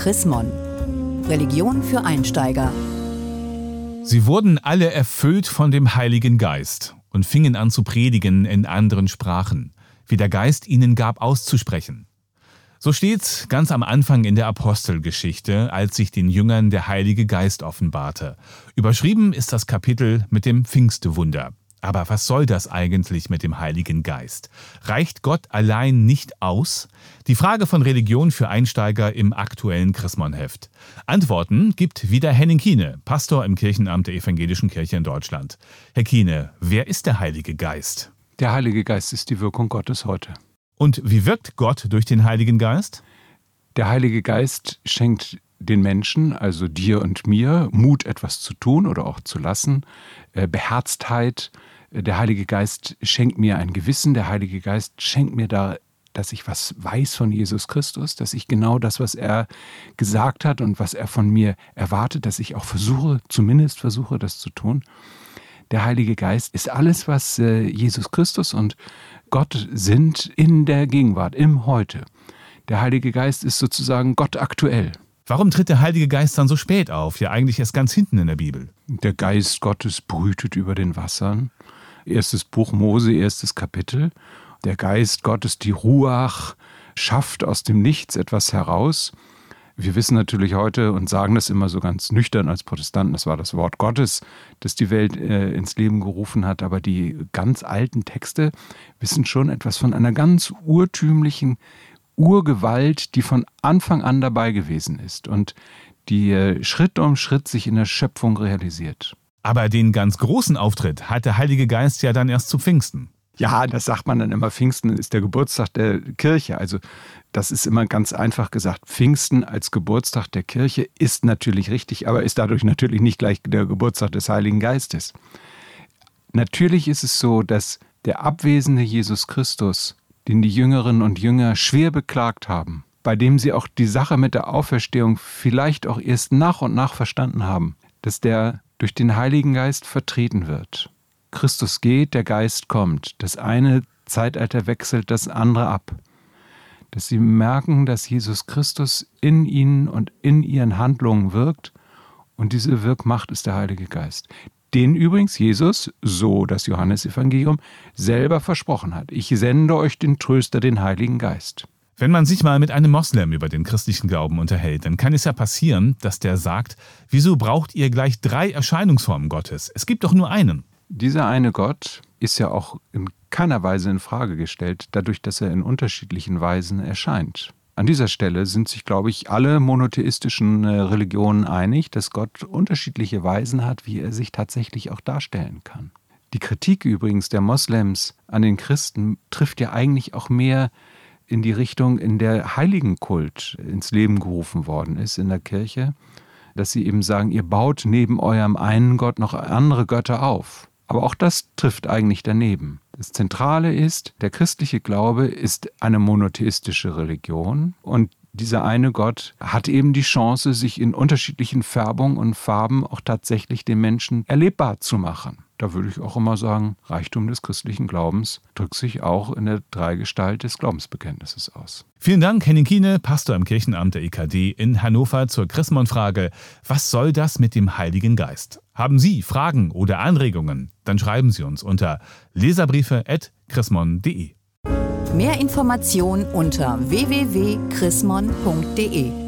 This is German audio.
Chrismon. Religion für Einsteiger. Sie wurden alle erfüllt von dem Heiligen Geist und fingen an zu predigen in anderen Sprachen, wie der Geist ihnen gab auszusprechen. So steht's ganz am Anfang in der Apostelgeschichte, als sich den Jüngern der Heilige Geist offenbarte. Überschrieben ist das Kapitel mit dem Pfingstewunder. Aber was soll das eigentlich mit dem Heiligen Geist? Reicht Gott allein nicht aus? Die Frage von Religion für Einsteiger im aktuellen Chrismonheft. Antworten gibt wieder Henning Kiene, Pastor im Kirchenamt der Evangelischen Kirche in Deutschland. Herr Kiene, wer ist der Heilige Geist? Der Heilige Geist ist die Wirkung Gottes heute. Und wie wirkt Gott durch den Heiligen Geist? Der Heilige Geist schenkt den Menschen, also dir und mir, Mut, etwas zu tun oder auch zu lassen, äh, Beherztheit. Der Heilige Geist schenkt mir ein Gewissen, der Heilige Geist schenkt mir da, dass ich was weiß von Jesus Christus, dass ich genau das, was er gesagt hat und was er von mir erwartet, dass ich auch versuche, zumindest versuche, das zu tun. Der Heilige Geist ist alles, was äh, Jesus Christus und Gott sind in der Gegenwart, im Heute. Der Heilige Geist ist sozusagen Gott aktuell. Warum tritt der Heilige Geist dann so spät auf? Ja, eigentlich erst ganz hinten in der Bibel. Der Geist Gottes brütet über den Wassern. Erstes Buch Mose, erstes Kapitel. Der Geist Gottes, die Ruach, schafft aus dem Nichts etwas heraus. Wir wissen natürlich heute und sagen das immer so ganz nüchtern als Protestanten, das war das Wort Gottes, das die Welt äh, ins Leben gerufen hat, aber die ganz alten Texte wissen schon etwas von einer ganz urtümlichen Urgewalt, die von Anfang an dabei gewesen ist und die äh, Schritt um Schritt sich in der Schöpfung realisiert. Aber den ganz großen Auftritt hat der Heilige Geist ja dann erst zu Pfingsten. Ja, das sagt man dann immer. Pfingsten ist der Geburtstag der Kirche. Also das ist immer ganz einfach gesagt. Pfingsten als Geburtstag der Kirche ist natürlich richtig, aber ist dadurch natürlich nicht gleich der Geburtstag des Heiligen Geistes. Natürlich ist es so, dass der abwesende Jesus Christus den die Jüngerinnen und Jünger schwer beklagt haben, bei dem sie auch die Sache mit der Auferstehung vielleicht auch erst nach und nach verstanden haben, dass der durch den Heiligen Geist vertreten wird. Christus geht, der Geist kommt. Das eine Zeitalter wechselt das andere ab. Dass sie merken, dass Jesus Christus in ihnen und in ihren Handlungen wirkt und diese Wirkmacht ist der Heilige Geist den übrigens Jesus, so das Johannesevangelium, selber versprochen hat. Ich sende euch den Tröster, den Heiligen Geist. Wenn man sich mal mit einem Moslem über den christlichen Glauben unterhält, dann kann es ja passieren, dass der sagt, wieso braucht ihr gleich drei Erscheinungsformen Gottes? Es gibt doch nur einen. Dieser eine Gott ist ja auch in keiner Weise in Frage gestellt, dadurch, dass er in unterschiedlichen Weisen erscheint. An dieser Stelle sind sich, glaube ich, alle monotheistischen äh, Religionen einig, dass Gott unterschiedliche Weisen hat, wie er sich tatsächlich auch darstellen kann. Die Kritik übrigens der Moslems an den Christen trifft ja eigentlich auch mehr in die Richtung, in der Heiligenkult ins Leben gerufen worden ist in der Kirche, dass sie eben sagen, ihr baut neben eurem einen Gott noch andere Götter auf. Aber auch das trifft eigentlich daneben. Das Zentrale ist, der christliche Glaube ist eine monotheistische Religion und dieser eine Gott hat eben die Chance, sich in unterschiedlichen Färbungen und Farben auch tatsächlich den Menschen erlebbar zu machen. Da würde ich auch immer sagen, Reichtum des christlichen Glaubens drückt sich auch in der Dreigestalt des Glaubensbekenntnisses aus. Vielen Dank, Henning Kiene, Pastor im Kirchenamt der EKD in Hannover zur Chrismon-Frage, was soll das mit dem Heiligen Geist? Haben Sie Fragen oder Anregungen? Dann schreiben Sie uns unter leserbriefe.chrismon.de. Mehr Informationen unter www.chrismon.de